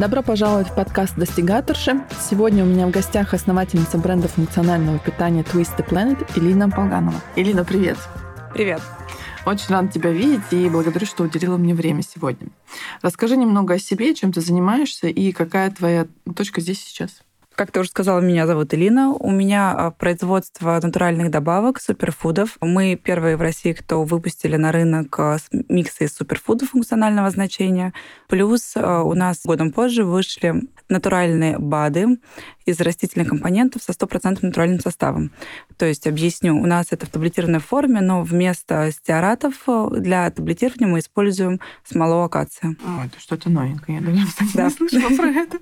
Добро пожаловать в подкаст «Достигаторши». Сегодня у меня в гостях основательница бренда функционального питания Twist the Planet Илина Полганова. Илина, привет. Привет. Очень рада тебя видеть и благодарю, что уделила мне время сегодня. Расскажи немного о себе, чем ты занимаешься и какая твоя точка здесь сейчас. Как ты уже сказала, меня зовут Элина. У меня а, производство натуральных добавок, суперфудов. Мы первые в России, кто выпустили на рынок а, миксы из суперфудов функционального значения. Плюс а, у нас годом позже вышли натуральные БАДы из растительных компонентов со стопроцентным натуральным составом. То есть, объясню, у нас это в таблетированной форме, но вместо стеаратов э, для таблетирования мы используем смолу акации. О, это что-то новенькое. Я давно да. не слышала про это.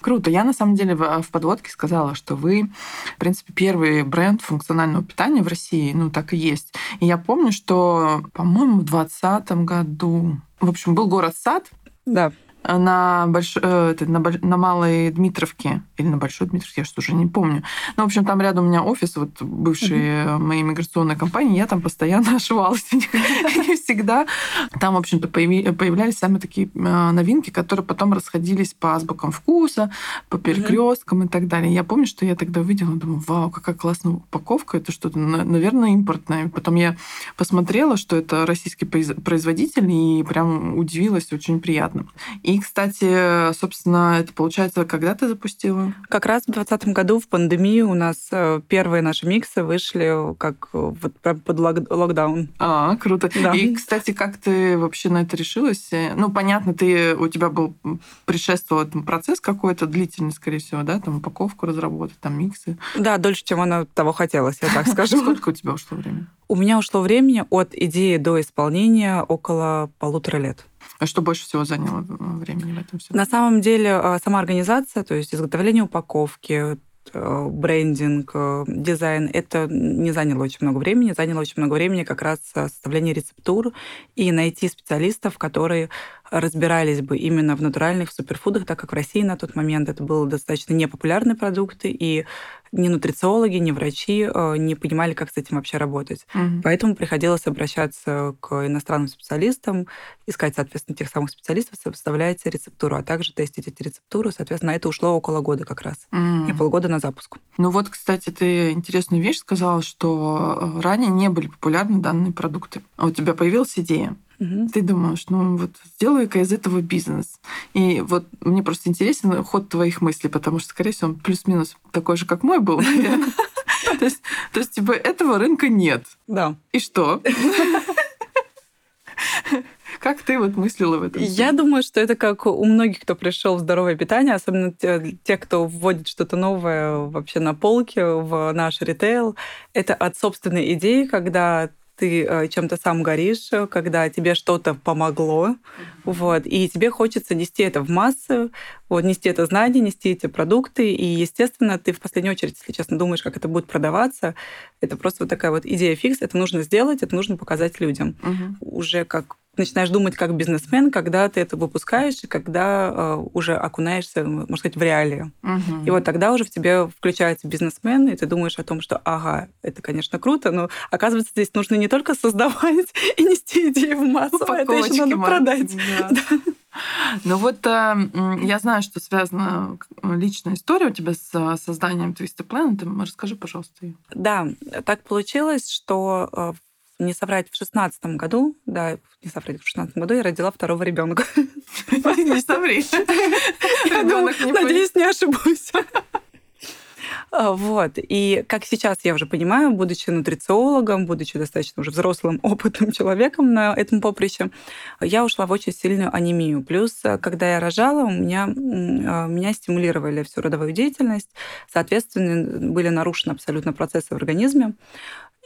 Круто. Я, на самом деле, в подводке сказала, что вы, в принципе, первый бренд функционального питания в России. Ну, так и есть. И я помню, что, по-моему, в 2020 году в общем, был город Сад, да на, больш... Э, это, на, на Малой Дмитровке или на Большой Дмитровке, я что уже не помню. Ну, в общем, там рядом у меня офис, вот бывшие mm-hmm. моей миграционной компании, я там постоянно ошивалась. И всегда там, в общем-то, появлялись самые такие э, новинки, которые потом расходились по азбукам вкуса, по перекресткам и так далее. Я помню, что я тогда увидела, думаю, вау, какая классная упаковка, это что-то, наверное, импортное. Потом я посмотрела, что это российский производитель, и прям удивилась, очень приятно. И и, кстати, собственно, это получается, когда ты запустила? Как раз в 2020 году в пандемию у нас э, первые наши миксы вышли как вот под локдаун. А, круто. Да. И, кстати, как ты вообще на это решилась? Ну, понятно, ты у тебя был предшествовал этому процесс какой-то длительный, скорее всего, да, там упаковку разработать, там миксы. Да, дольше, чем она того хотелось, я так скажу. Сколько у тебя ушло времени? У меня ушло времени от идеи до исполнения около полутора лет. А что больше всего заняло времени в этом всем? На самом деле а, сама организация, то есть изготовление упаковки, э, брендинг, э, дизайн, это не заняло очень много времени. Заняло очень много времени как раз составление рецептур и найти специалистов, которые разбирались бы именно в натуральных суперфудах, так как в России на тот момент это был достаточно непопулярный продукт, и ни нутрициологи, ни врачи э, не понимали, как с этим вообще работать. Угу. Поэтому приходилось обращаться к иностранным специалистам, искать, соответственно, тех самых специалистов, составлять рецептуру, а также тестить эти рецептуры. Соответственно, это ушло около года как раз. Угу. И полгода на запуск. Ну вот, кстати, ты интересную вещь сказала, что э, ранее не были популярны данные продукты. А у тебя появилась идея. Угу. Ты думаешь, ну вот сделаю-ка из этого бизнес. И вот мне просто интересен ход твоих мыслей, потому что, скорее всего, он плюс-минус такой же, как мой был, наверное. То есть, то есть, типа, этого рынка нет. Да. И что? Как ты вот мыслила в этом? Я думаю, что это как у многих, кто пришел в здоровое питание, особенно те, те, кто вводит что-то новое вообще на полке в наш ритейл. Это от собственной идеи, когда ты э, чем-то сам горишь, э, когда тебе что-то помогло, mm-hmm. вот, и тебе хочется нести это в массы, вот, нести это знание, нести эти продукты, и, естественно, ты в последнюю очередь, если честно, думаешь, как это будет продаваться, это просто вот такая вот идея фикс, это нужно сделать, это нужно показать людям. Mm-hmm. Уже как начинаешь думать как бизнесмен, когда ты это выпускаешь, и когда э, уже окунаешься, можно сказать, в реалии. Угу. И вот тогда уже в тебе включается бизнесмен, и ты думаешь о том, что, ага, это, конечно, круто, но оказывается, здесь нужно не только создавать и нести идеи в массу, а это еще надо продать. Да. Да. Ну вот э, я знаю, что связана личная история у тебя с э, созданием Twisted Planet. Расскажи, пожалуйста. Да, так получилось, что э, не соврать, в шестнадцатом году, да, не соврать, в шестнадцатом году я родила второго ребенка. Не соври. Надеюсь, не ошибусь. А, вот. И как сейчас я уже понимаю, будучи нутрициологом, будучи достаточно уже взрослым, опытным человеком на этом поприще, я ушла в очень сильную анемию. Плюс, когда я рожала, у меня, а, меня стимулировали всю родовую деятельность. Соответственно, были нарушены абсолютно процессы в организме.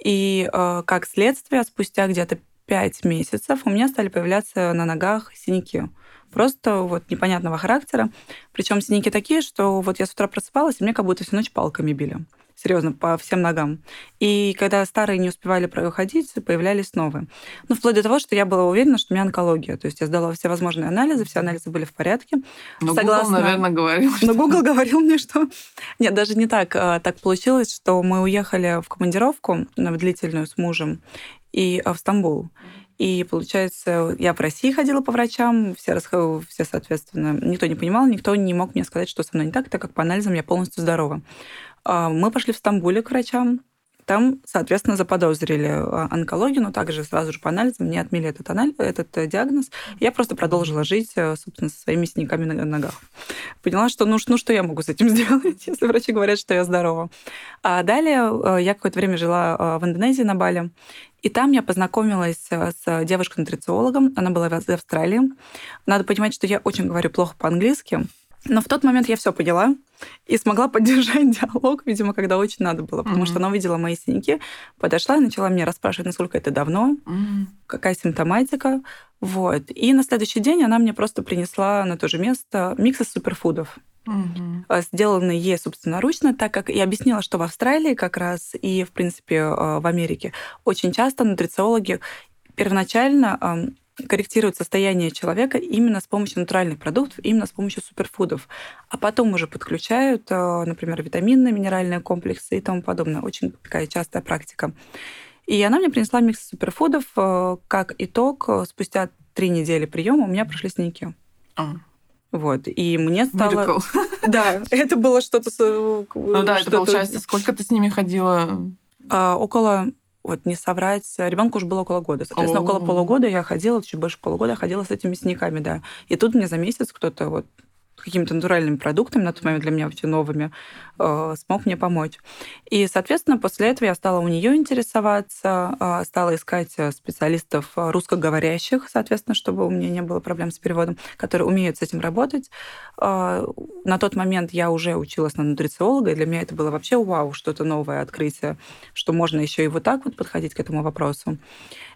И э, как следствие, спустя где-то пять месяцев у меня стали появляться на ногах синяки. Просто вот непонятного характера. Причем синяки такие, что вот я с утра просыпалась, и мне как будто всю ночь палками били серьезно, по всем ногам. И когда старые не успевали проходить, появлялись новые. Ну, вплоть до того, что я была уверена, что у меня онкология. То есть я сдала все возможные анализы, все анализы были в порядке. Но Согласно... Google, наверное, говорил. Но Google говорил мне, что... Нет, даже не так. А, так получилось, что мы уехали в командировку в длительную с мужем и а, в Стамбул. И, получается, я в России ходила по врачам, все, все, соответственно, никто не понимал, никто не мог мне сказать, что со мной не так, так как по анализам я полностью здорова. А, мы пошли в Стамбуле к врачам, там, соответственно, заподозрили а, онкологию, но также сразу же по анализам мне отмели этот, анализ, этот э, диагноз. Я просто продолжила жить, э, собственно, со своими синяками на ногах. Поняла, что ну, ну что я могу с этим сделать, если врачи говорят, что я здорова. А далее э, я какое-то время жила в Индонезии на Бали. И там я познакомилась с девушкой-нутрициологом. Она была в Австралии. Надо понимать, что я очень говорю плохо по-английски. Но в тот момент я все поняла и смогла поддержать диалог, видимо, когда очень надо было, потому mm-hmm. что она увидела мои синяки, подошла и начала мне расспрашивать, насколько это давно, mm-hmm. какая симптоматика. Вот. И на следующий день она мне просто принесла на то же место микс из суперфудов. Mm-hmm. сделанный ей собственноручно, так как и объяснила, что в Австралии как раз и, в принципе, э, в Америке очень часто нутрициологи первоначально корректируют состояние человека именно с помощью натуральных продуктов, именно с помощью суперфудов. А потом уже подключают, э, например, витаминные, минеральные комплексы и тому подобное. Очень такая частая практика. И она мне принесла микс суперфудов. Э, как итог, э, спустя три недели приема у меня прошли синяки. А. Вот. И мне стало... Miracle. Да, это было что-то... Ну да, это получается, сколько ты с ними ходила? А, около вот не соврать, ребенку уже было около года. Соответственно, около полугода я ходила, чуть больше полугода я ходила с этими синяками, да. И тут мне за месяц кто-то вот какими-то натуральными продуктами, на тот момент для меня вообще новыми, э, смог мне помочь. И, соответственно, после этого я стала у нее интересоваться, э, стала искать э, специалистов русскоговорящих, соответственно, чтобы у меня не было проблем с переводом, которые умеют с этим работать. На тот момент я уже училась на нутрициолога, и для меня это было вообще вау, что-то новое открытие, что можно еще и вот так вот подходить к этому вопросу.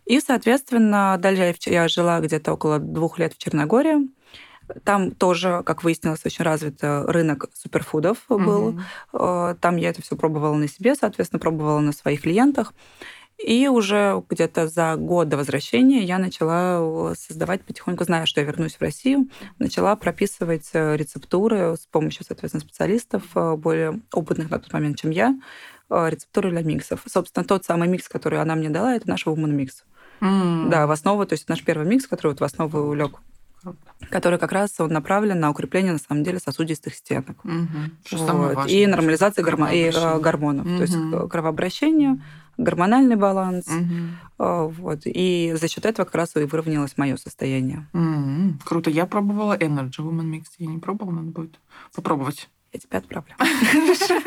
И, соответственно, дальше я жила где-то около двух лет в Черногории, там тоже, как выяснилось, очень развит э, рынок суперфудов был. Угу. Там я это все пробовала на себе, соответственно, пробовала на своих клиентах. И уже где-то за год до возвращения я начала э, создавать потихоньку, зная, что я вернусь в Россию, начала прописывать рецептуры с помощью, соответственно, специалистов, более опытных на тот момент, чем я, рецептуры для миксов. Собственно, тот самый микс, который она мне дала, это наш Woman Mix. Mm. Да, в основу, то есть наш первый микс, который вот в основу лег который как раз он направлен на укрепление, на самом деле, сосудистых стенок. Угу. Вот. И нормализация гормо- и, э, гормонов. Угу. То есть э, кровообращение, гормональный баланс. Угу. Вот. И за счет этого как раз и выровнялось мое состояние. Угу. Круто. Я пробовала Energy Woman Mix. Я не пробовала, надо будет попробовать. Я тебя отправлю.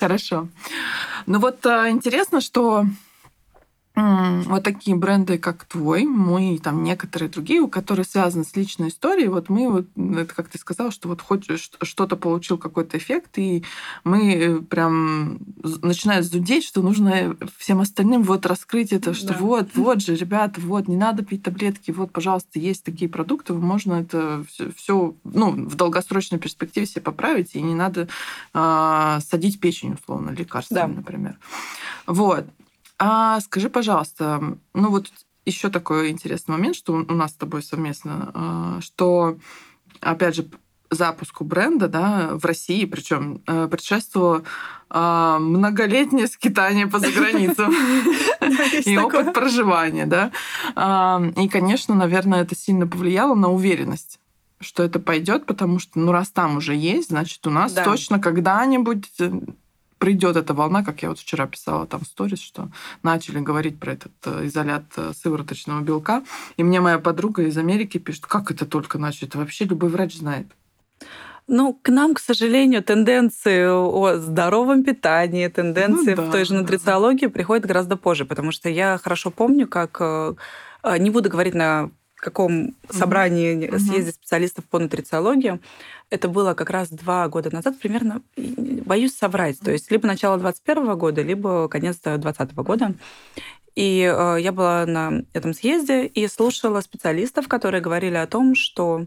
Хорошо. Ну вот интересно, что вот такие бренды, как твой, мой, там некоторые другие, которые связаны с личной историей, вот мы, вот, это как ты сказал, что вот хочешь что-то получил какой-то эффект, и мы э, прям начинают зудеть, что нужно всем остальным вот раскрыть это, что да. вот, вот же, ребята, вот, не надо пить таблетки, вот, пожалуйста, есть такие продукты, можно это все, ну, в долгосрочной перспективе себе поправить, и не надо э, садить печень, условно, лекарствами, да. например. Вот. А скажи, пожалуйста, ну вот еще такой интересный момент, что у нас с тобой совместно, а, что, опять же, запуску бренда да, в России, причем э, предшествовало а, многолетнее скитание по заграницам и опыт проживания. да. А, и, конечно, наверное, это сильно повлияло на уверенность что это пойдет, потому что, ну, раз там уже есть, значит, у нас точно когда-нибудь э, придет эта волна, как я вот вчера писала там в сторис, что начали говорить про этот э, изолят э, сывороточного белка. И мне моя подруга из Америки пишет, как это только начали? Это вообще любой врач знает. Ну, к нам, к сожалению, тенденции о здоровом питании, тенденции ну, да, в той же нутрициологии да. приходят гораздо позже, потому что я хорошо помню, как э, не буду говорить на каком собрании mm-hmm. съезде специалистов по нутрициологии. Это было как раз два года назад, примерно, боюсь соврать, то есть либо начало 21 года, либо конец 20 года. И э, я была на этом съезде и слушала специалистов, которые говорили о том, что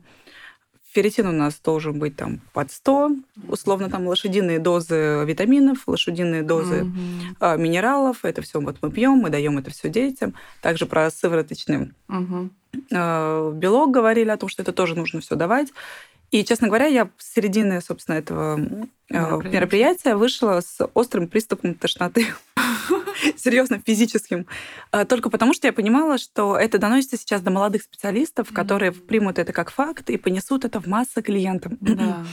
ферритин у нас должен быть там под 100, условно там лошадиные дозы витаминов, лошадиные дозы mm-hmm. минералов. Это все вот мы пьем, мы даем это все детям. Также про сывороточный mm-hmm. белок говорили о том, что это тоже нужно все давать. И, честно говоря, я с середины, собственно, этого мероприятия, мероприятия вышла с острым приступом тошноты. серьезно физическим. А, только потому, что я понимала, что это доносится сейчас до молодых специалистов, которые примут это как факт и понесут это в массы клиентам. Да.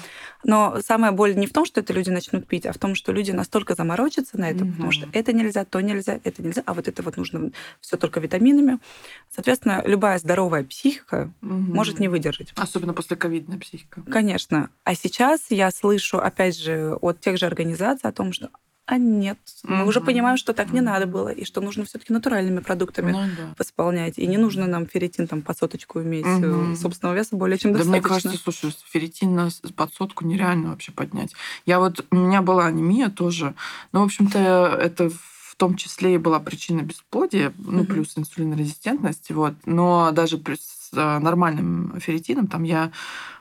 Но самая боль не в том, что это люди начнут пить, а в том, что люди настолько заморочатся на это, потому что это нельзя, то нельзя, это нельзя, а вот это вот нужно все только витаминами. Соответственно, любая здоровая психика может не выдержать. Особенно после ковидной психика. Конечно. А сейчас я слышу, опять же, от тех же организаций о том, что а нет, мы уже понимаем, что так не надо было, и что нужно все-таки натуральными продуктами Ну да. восполнять. И не нужно нам ферритин там под соточку иметь Мгм. собственного веса более чем Да достаточно. мне кажется, слушай, ферритин на под сотку нереально вообще поднять. Я вот, у меня была анемия тоже. Ну, в общем-то, это в том числе и была причина бесплодия, ну, плюс инсулинорезистентность, вот. Но даже с э, нормальным ферритином там я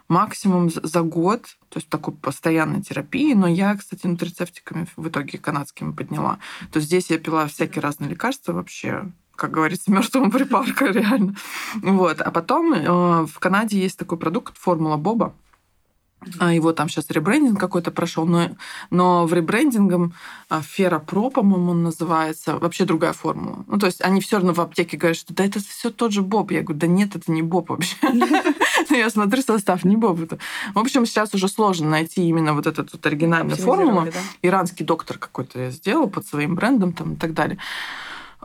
максимум за год, то есть такой постоянной терапии, но я, кстати, нутрицептиками в итоге канадскими подняла. То есть здесь я пила всякие разные лекарства вообще, как говорится, мертвому припарка, реально. Вот. А потом э, в Канаде есть такой продукт формула Боба. А Его там сейчас ребрендинг какой-то прошел, но, но в ребрендингом а, Ферропро, по-моему, он называется, вообще другая формула. Ну, то есть они все равно в аптеке говорят, что да это все тот же Боб. Я говорю, да нет, это не Боб вообще. Ну, Я смотрю состав, не Боб это. В общем, сейчас уже сложно найти именно вот эту вот оригинальную формулу Оптимизировали, да? иранский доктор какой-то я сделал под своим брендом там и так далее.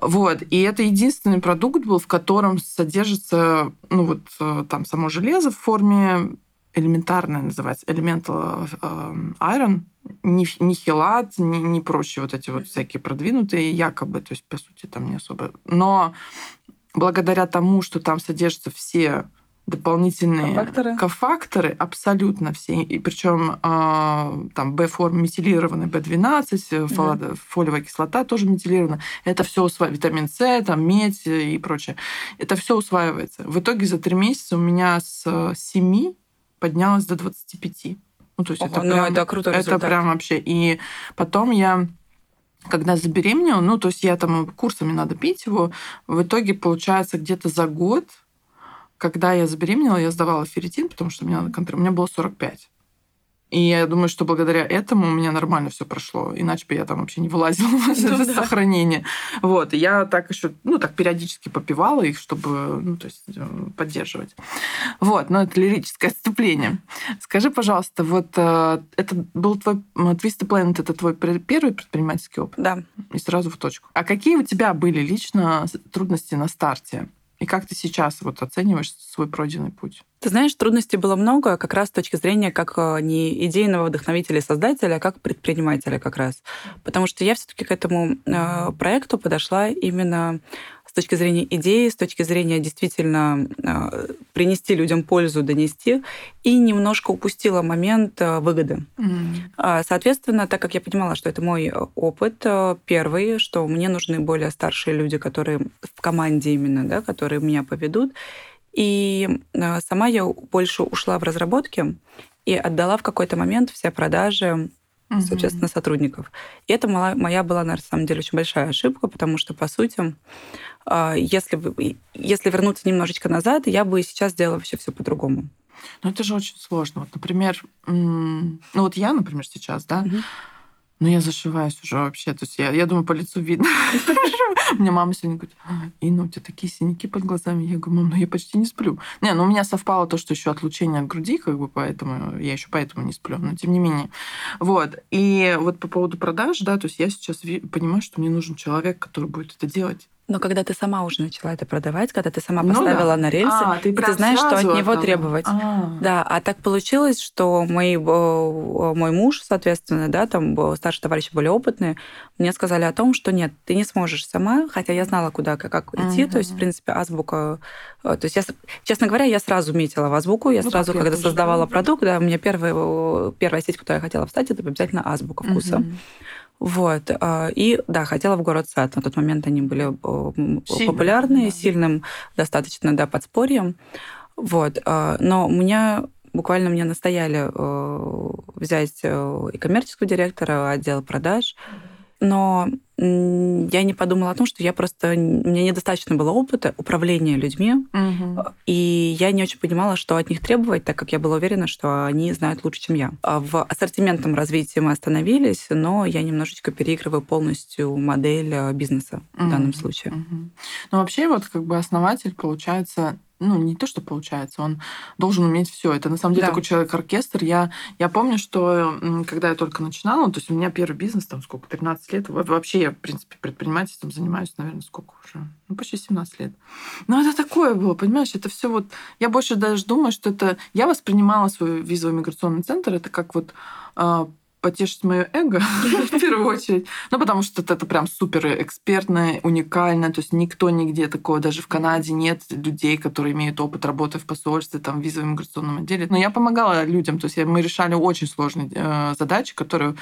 Вот. И это единственный продукт был, в котором содержится, ну вот э, там само железо в форме элементарное называется, elemental э, iron, не, не хелат, не, не прочие вот эти вот всякие продвинутые, якобы, то есть, по сути, там не особо. Но благодаря тому, что там содержатся все дополнительные Кофакторы? кофакторы, абсолютно все. И причем там Б-форм метилированный, Б12, э, фола- фолиевая кислота тоже метилирована. Это все усваивается. Витамин С, там медь и прочее. Это все усваивается. В итоге за три месяца у меня с э, 7 поднялось до 25. Ну, то есть Ого, это, ну, прям, это крутой это прям вообще. И потом я когда забеременела, ну, то есть я там курсами надо пить его, в итоге получается где-то за год, когда я забеременела, я сдавала ферритин, потому что у меня, у меня было 45. И я думаю, что благодаря этому у меня нормально все прошло. Иначе бы я там вообще не вылазила из Ну да. сохранения. Вот. И я так еще, ну, так периодически попивала их, чтобы, ну, то есть э, поддерживать. Вот. Но это лирическое отступление. Скажи, пожалуйста, вот э, это был твой Twisted Planet, это твой первый предпринимательский опыт? Да. И сразу в точку. А какие у тебя были лично трудности на старте? И как ты сейчас вот оцениваешь свой пройденный путь? Ты знаешь, трудностей было много, как раз с точки зрения как э, не идейного вдохновителя и создателя, а как предпринимателя как раз. Потому что я все-таки к этому э, проекту подошла именно с точки зрения идеи, с точки зрения действительно э, принести людям пользу, донести, и немножко упустила момент э, выгоды. А, Соответственно, так как я понимала, что это мой опыт первый, что мне нужны более старшие люди, которые в команде именно, да, которые меня поведут, и сама я больше ушла в разработки и отдала в какой-то момент все продажи, Мгм. соответственно, сотрудников. И это моя, была, на самом деле, очень большая ошибка, потому что, по сути, э, если, бы, если вернуться немножечко назад, я бы сейчас сделала вообще все по-другому. Ну, это же очень сложно. Вот, например, ну вот я, например, сейчас, да, Мгм. Ну я зашиваюсь уже вообще. То есть я, я думаю, по лицу видно. Мне мама сегодня говорит, «А, Инна, у тебя такие синяки под глазами. Я говорю, мам, ну я почти не сплю. Не, ну у меня совпало то, что еще отлучение от груди, как бы, поэтому я еще поэтому не сплю. Но тем не менее. Вот. И вот по поводу продаж, да, то есть я сейчас понимаю, что мне нужен человек, который будет это делать. Но когда ты сама уже начала это продавать, когда ты сама Ну да. поставила на рельсы, А, ты и ты знаешь, что от него отдала. требовать. А. Да, а так получилось, что мои, э, мой муж, соответственно, да, там э, старшие товарищи более опытные, мне сказали о том, что нет, ты не сможешь сама, хотя я знала, куда, как, идти, то есть, в принципе, азбука... э, То есть, я, честно говоря, я сразу метила в азбуку, я Ну, сразу, когда тоже, создавала да. продукт, да, у меня первая, э, первая сеть, куда я хотела встать, это обязательно азбука вкуса. Мгм. Вот. а, И да, хотела в город сад. На тот момент они были э, м, Сильным, популярные, да. сильным достаточно, да, подспорьем. Вот. а, Но у меня буквально мне настояли э, взять э, и коммерческого директора, отдел продаж. Но я не подумала о том, что я просто... У меня недостаточно было опыта управления людьми, Мгм. и я не очень понимала, что от них требовать, так как я была уверена, что они знают лучше, чем я. А В ассортиментном развитии мы остановились, но я немножечко переигрываю полностью модель э, бизнеса в данном случае. Мгм. Ну, вообще, вот как бы основатель, получается, ну, не то, что получается, он должен уметь все. Это на самом деле Да. такой человек-оркестр. Я, я помню, что когда я только начинала, то есть у меня первый бизнес, там сколько, 13 лет, во- вообще я, в принципе, предпринимательством занимаюсь, наверное, сколько уже? Ну, почти 17 лет. Но это такое было, понимаешь, это все вот... Я больше даже думаю, что это... Я воспринимала свой визовый миграционный центр, это как вот а, потешить мое эго в первую очередь. Ну, потому что это прям супер экспертно, уникально. То есть никто нигде такого, даже в Канаде нет людей, которые имеют опыт работы в посольстве, там, в визовом миграционном отделе. Но я помогала людям. То есть мы решали очень сложные э, задачи, которые,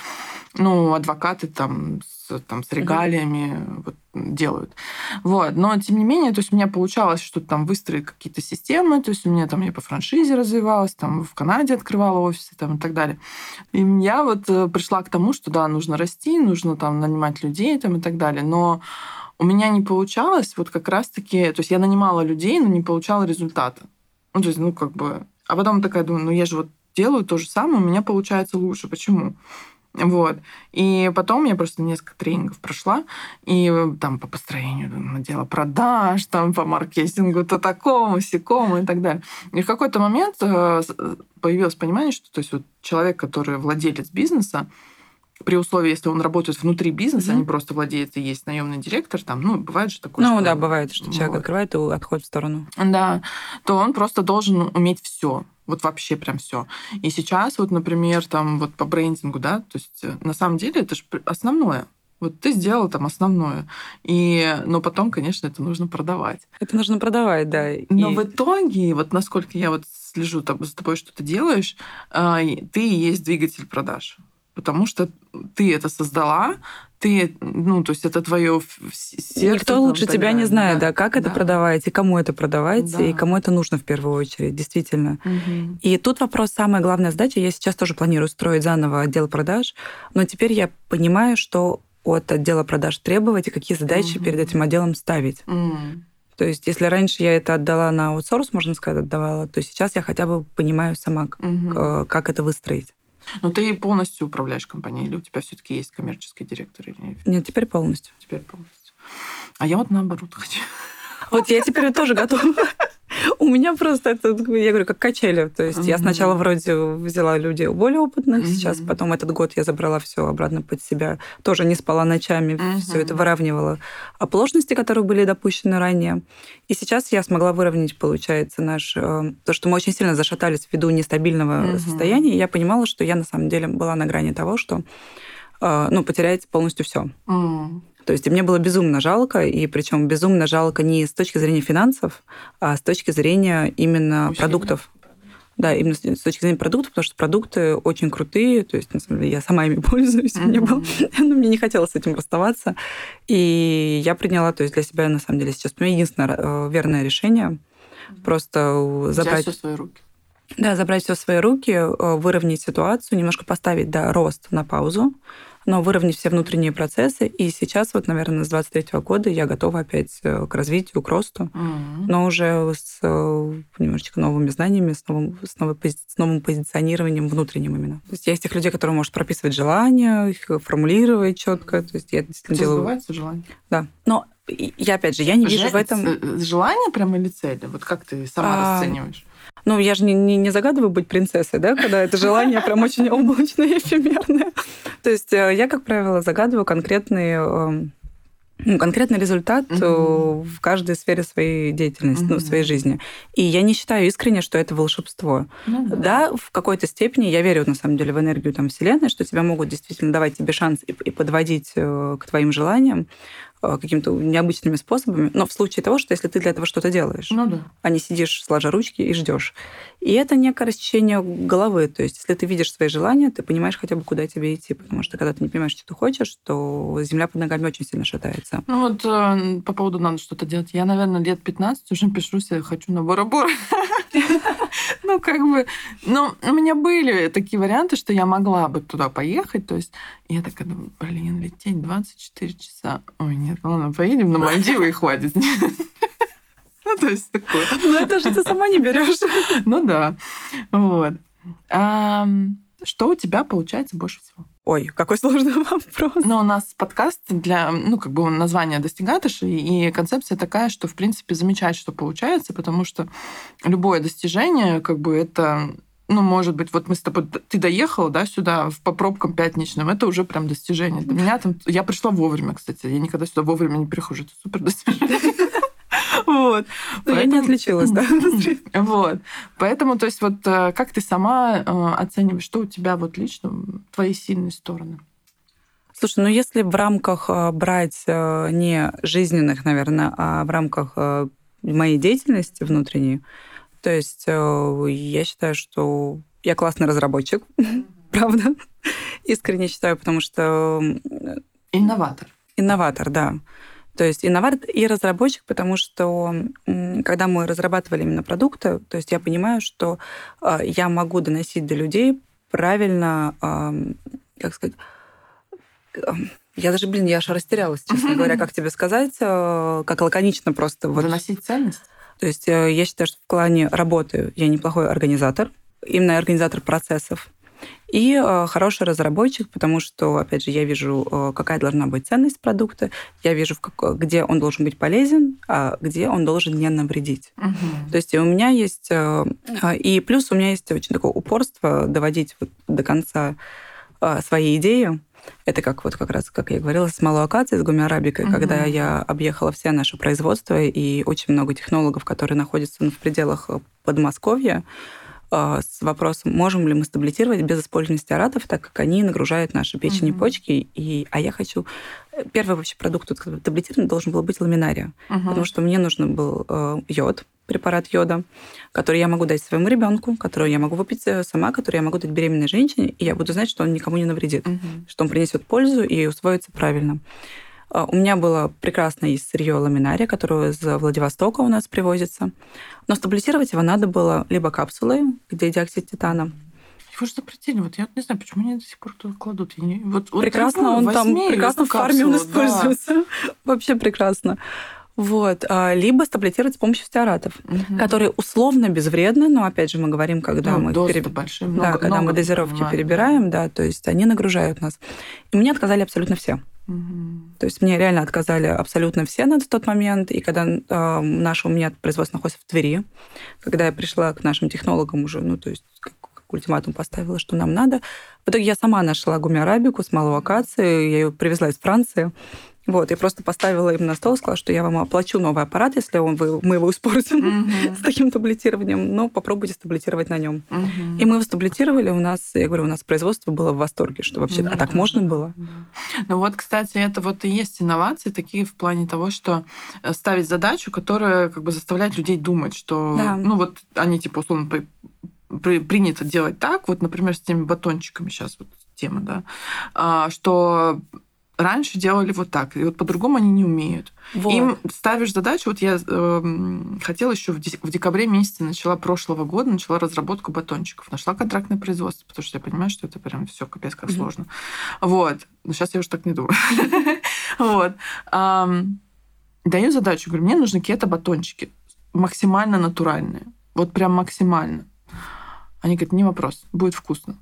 ну, адвокаты там с, там, с регалиями вот, делают. Вот. Но, тем не менее, то есть у меня получалось что-то там выстроить какие-то системы, то есть у меня там я по франшизе развивалась, там в Канаде открывала офисы там, и так далее. И я вот э, пришла к тому, что да, нужно расти, нужно там нанимать людей там, и так далее. Но у меня не получалось вот как раз-таки... То есть я нанимала людей, но не получала результата. Ну, то есть, ну, как бы... А потом такая думаю, ну, я же вот делаю то же самое, у меня получается лучше. Почему? Вот. И потом я просто несколько тренингов прошла, и э, там по построению отдела продаж, там по маркетингу, то такому, сякому и так далее. И в какой-то момент э, э, появилось понимание, что то есть вот человек, который владелец бизнеса, при условии, если он работает внутри бизнеса, а Мгм. не просто владеет и есть наемный директор, там, ну, бывает же такое, Ну что- да, бывает, что человек Вот. открывает и отходит в сторону. Да, то он просто должен уметь все. Вот вообще прям все. И сейчас вот, например, там вот по брендингу, да, то есть э, на самом деле это же основное. Вот ты сделал там основное. И, но потом, конечно, это нужно продавать. Это нужно продавать, да. Но И- в итоге, вот насколько я вот слежу там за тобой, что ты делаешь, а, ты и есть двигатель продаж. Потому что ты это создала, ты, ну, то есть это твое сердце. Никто там, лучше тебя не знает, да, как это да. продавать, и кому это продавать, Да. и кому это нужно в первую очередь, действительно. Мгм. И тут вопрос, самая главная задача, я сейчас тоже планирую строить заново отдел продаж, но теперь я понимаю, что от отдела продаж требовать и какие задачи Мгм. перед этим отделом ставить. М. То есть, если раньше я это отдала на аутсорс, можно сказать, отдавала, то сейчас я хотя бы понимаю сама, э, как это выстроить. Но ты полностью управляешь компанией, или у тебя все-таки есть коммерческий директор, или Нет, теперь полностью. теперь полностью? А я вот наоборот хочу. Вот я теперь тоже готова. У меня просто это, я говорю, как качели. То есть я Мгм. сначала вроде взяла людей более опытных, Мгм. сейчас потом этот год я забрала все обратно под себя. Тоже не спала ночами, Мгм. все это выравнивала. Оплошности, которые были допущены ранее. И сейчас я смогла выровнять, получается, наш... э, То, что мы очень сильно зашатались ввиду нестабильного Мгм. состояния. Я понимала, что я на самом деле была на грани того, что э, ну, потерять полностью все. М. То есть мне было безумно жалко, и причем безумно жалко не с точки зрения финансов, а с точки зрения именно Усилий. продуктов. Да, именно с точки зрения продуктов, потому что продукты очень крутые, то есть, на самом деле, я сама ими пользуюсь, мне, было, ну, мне не хотелось с этим расставаться. И я приняла, то есть, для себя, на самом деле, сейчас у меня единственное э, верное решение просто Взять забрать всё в свои руки. да, забрать все в свои руки, э, выровнять ситуацию, немножко поставить, да, рост на паузу, но выровнять все внутренние процессы. И сейчас, вот, наверное, с 23 года я готова опять э, к развитию, к росту, М. но уже с э, немножечко новыми знаниями, с новым, с, новой пози- с новым позиционированием внутренним именно. То есть я из тех людей, которые может прописывать желания, их формулировать четко. То есть я действительно тебя делаю... сбывается желание? Да. Но я, опять же, я не вижу Же- в этом... с- Желание прям или цели? Вот как ты сама А, расцениваешь? Ну, я же не, не, не загадываю быть принцессой, да, когда это желание прям очень облачное и эфемерное. То есть э, я, как правило, загадываю конкретный, э, ну, конкретный результат Мгм. в каждой сфере своей деятельности, ну, Мгм. своей жизни. И я не считаю искренне, что это волшебство. Ну Да, в какой-то степени я верю, на самом деле, в энергию там, Вселенной, что тебя могут действительно давать тебе шанс и, и подводить э, к твоим желаниям какими-то необычными способами. Но в случае того, что если ты для этого что-то делаешь Ну да. а не сидишь сложа ручки и ждешь. И это некое рассечение головы. То есть, если ты видишь свои желания, ты понимаешь хотя бы, куда тебе идти. Потому что когда ты не понимаешь, что ты хочешь, то земля под ногами очень сильно шатается. Ну вот э, по поводу надо что-то делать. Я, наверное, лет 15 уже пишу себе «хочу на Бора-Бора». Ну, как бы, ну, у меня были такие варианты, что я могла бы туда поехать, то есть я такая думаю, блин, лететь 24 часа. Ой, нет, ладно, поедем на Мальдивы и хватит. Ну, то есть такое. Ну, это же ты сама не берешь. Ну, да. Вот. Что у тебя получается больше всего? Ой, какой сложный вопрос. Ну, у нас подкаст для, ну, как бы название «Достигаторши», и концепция такая, что, в принципе, замечать, что получается, потому что любое достижение, как бы, это ну, может быть, вот мы с тобой, ты доехала, да, сюда по пробкам пятничным, это уже прям достижение. Для меня там, я пришла вовремя, кстати, я никогда сюда вовремя не прихожу, это супер достижение. Вот. Но я не отличилась, да. Вот. Поэтому, то есть, вот э, как ты сама э, оцениваешь, что у тебя вот лично твои сильные стороны? Слушай, ну если в рамках э, брать не жизненных, наверное, а в рамках моей деятельности внутренней, то есть я считаю, что я классный разработчик, правда, искренне считаю, потому что... Инноватор. Инноватор, да. То есть инноватор и разработчик, потому что когда мы разрабатывали именно продукты, то есть я понимаю, что а, я могу доносить до людей правильно, как сказать, я даже, блин, я аж растерялась, честно говоря, как тебе сказать, а, как лаконично просто. Вот. Доносить ценность? То есть э, я считаю, что в плане работы я неплохой организатор, именно организатор процессов. И э, хороший разработчик, потому что, опять же, я вижу, э, какая должна быть ценность продукта, я вижу, как, где он должен быть полезен, а где он должен не навредить. Угу. То есть у меня есть... Э, и плюс у меня есть очень такое упорство доводить вот до конца свои идеи. Это как вот как раз, как я говорила, с малой акацией, с гумиарабикой, угу. когда я объехала все наши производства и очень много технологов, которые находятся ну, в пределах Подмосковья, с вопросом, можем ли мы стабилизировать без использования стеаратов, так как они нагружают наши печени, угу. почки. И, а я хочу... Э, первый вообще продукт таблетированный должен был быть ламинария, угу. потому что мне нужен был э, йод, препарат йода, который я могу дать своему ребенку, который я могу выпить э, сама, который я могу дать беременной женщине, и я буду знать, что он никому не навредит, угу. что он принесет пользу и усвоится правильно. А, у меня было прекрасное сырье ламинария, которое из Владивостока у нас привозится. Но стабилизировать его надо было либо капсулой, где диоксид титана, его же запретили. Вот я не знаю, почему они до сих пор туда кладут. Я не... вот, вот прекрасно, он там прекрасно в фарме он используется. Да. Вообще прекрасно. Вот. А, либо стабилизировать с помощью стеаратов, угу. которые условно безвредны, но опять же мы говорим, когда ну, мы переб... большой, много, да, когда много мы дозировки понимаю. перебираем, да, то есть они нагружают нас. И мне отказали абсолютно все. То есть мне реально отказали абсолютно все на тот момент. И когда э, наше у меня производство находится в Твери, когда я пришла к нашим технологам уже, ну, то есть как, как ультиматум поставила, что нам надо, в итоге я сама нашла гумиарабику с малой акации, я ее привезла из Франции. Вот, я просто поставила им на стол, сказала, что я вам оплачу новый аппарат, если он, вы, мы его используем uh-huh. с таким таблетированием, но попробуйте стаблетировать на нем. Uh-huh. И мы его стаблетировали, у нас, я говорю, у нас производство было в восторге, что вообще, uh-huh. а так можно было? Ну вот, кстати, это вот и есть инновации такие в плане того, что э, ставить задачу, которая как бы заставляет людей думать, что, да. ну вот они типа условно принято делать так, вот, например, с теми батончиками сейчас вот тема, да, а, что раньше делали вот так, и вот по-другому они не умеют. Вот. Им ставишь задачу, вот я э, хотела еще в, в декабре месяце начала прошлого года, начала разработку батончиков, нашла контрактное производство, потому что я понимаю, что это прям все капец как mm-hmm. сложно. Вот. Но сейчас я уже так не думаю. Вот. Даю задачу, говорю, мне нужны кето-батончики, максимально натуральные. Вот прям максимально. Они говорят, не вопрос, будет вкусно.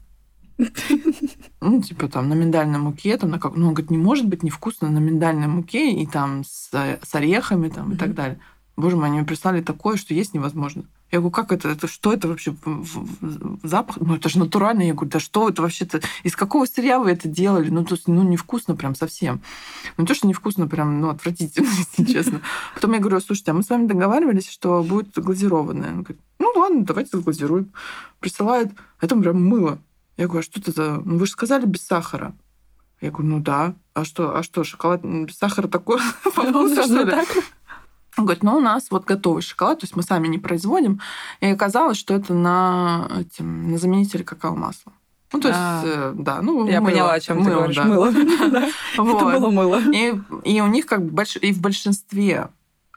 Ну, типа там на миндальной муке, там на как, ну, он говорит, не может быть невкусно на миндальной муке и там с, с орехами там и так далее. Боже мой, они мне прислали такое, что есть невозможно. Я говорю, как это, это что это вообще запах? Ну, это же натурально. Я говорю, да что это вообще-то? Из какого сырья вы это делали? Ну, то есть, ну, невкусно прям совсем. Ну, не то, что невкусно, прям, ну, отвратительно, если честно. Потом я говорю, слушайте, а мы с вами договаривались, что будет глазированное. Он говорит, ну, ладно, давайте заглазируем. Присылает, это прям мыло. Я говорю, а что это за... Ну, вы же сказали без сахара. Я говорю, ну да. А что, а что, шоколад без сахара такой попался, что ли? Он говорит, ну у нас вот готовый шоколад, то есть мы сами не производим. И оказалось, что это на, этим, на заменителе какао-масла. Ну, то есть, а, э, да, ну, Я мыло, поняла, о чем ты говоришь. Мыло. Это было мыло. И у них как бы и в большинстве,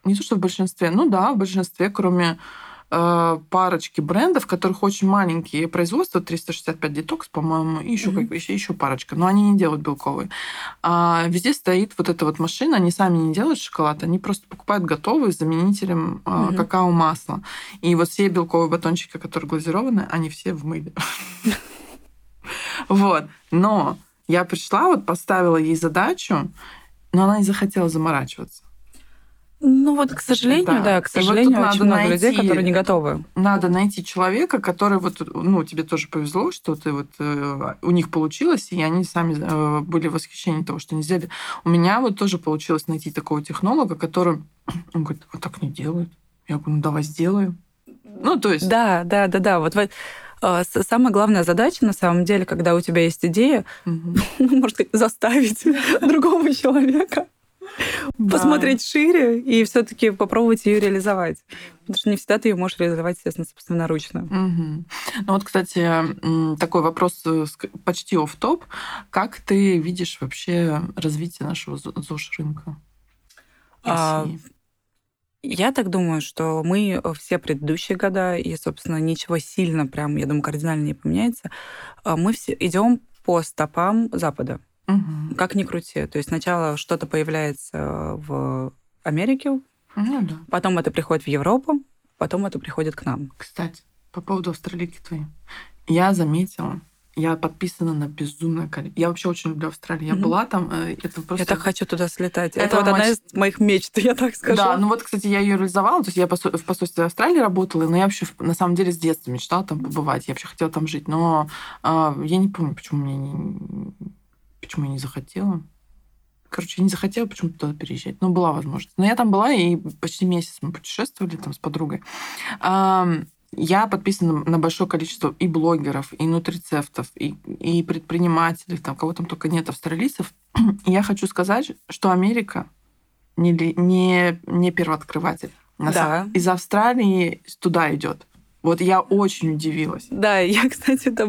не то, что в большинстве, ну да, в большинстве, кроме парочки брендов, которых очень маленькие производства, 365 детокс, по-моему, и еще, mm-hmm. как, еще, еще парочка, но они не делают белковые. А везде стоит вот эта вот машина, они сами не делают шоколад, они просто покупают готовый с заменителем э, mm-hmm. какао-масла. И вот все белковые батончики, которые глазированы, они все в мыле. Вот. Но я пришла, вот поставила ей задачу, но она не захотела заморачиваться. Ну вот, к сожалению, да, да к сожалению, вот очень много найти, людей, которые не готовы. Надо найти человека, который вот, ну, тебе тоже повезло, что ты вот э, у них получилось, и они сами э, были в восхищении того, что они сделали. У меня вот тоже получилось найти такого технолога, который, он говорит, вот так не делают. Я говорю, ну давай сделаем. Ну, то есть... Да, да, да, да. Вот э, самая главная задача, на самом деле, когда у тебя есть идея, угу. можно сказать, заставить другого человека да. посмотреть шире и все-таки попробовать ее реализовать. Потому что не всегда ты ее можешь реализовать, естественно, собственноручно. Угу. Ну вот, кстати, такой вопрос э, почти оф топ Как ты видишь вообще развитие нашего ЗОЖ-рынка? А, я так думаю, что мы э, все предыдущие года, и, собственно, ничего сильно прям, я думаю, кардинально не поменяется, а мы все идем по стопам Запада. Угу. Как ни крути. То есть сначала что-то появляется в Америке, ну, да. потом это приходит в Европу, потом это приходит к нам. Кстати, по поводу австралийки твоей. Я заметила, я подписана на безумное количество. Я вообще очень люблю Австралию. Я mm-hmm. была там. Э, это просто... Я так хочу туда слетать. Это, это вот одна из моих мечт, я так скажу. Да, ну вот, кстати, я ее реализовала. То есть я в посольстве Австралии работала, но я вообще на самом деле с детства мечтала там побывать. Я вообще хотела там жить. Но э, я не помню, почему мне не почему я не захотела. Короче, я не захотела почему-то туда переезжать. Но была возможность. Но я там была, и почти месяц мы путешествовали там с подругой. Я подписана на большое количество и блогеров, и нутрицептов, и, и предпринимателей, там кого там только нет, австралийцев. И я хочу сказать, что Америка не, не, не первооткрыватель. Да. Из Австралии туда идет. Вот я очень удивилась. Да, я, кстати, да,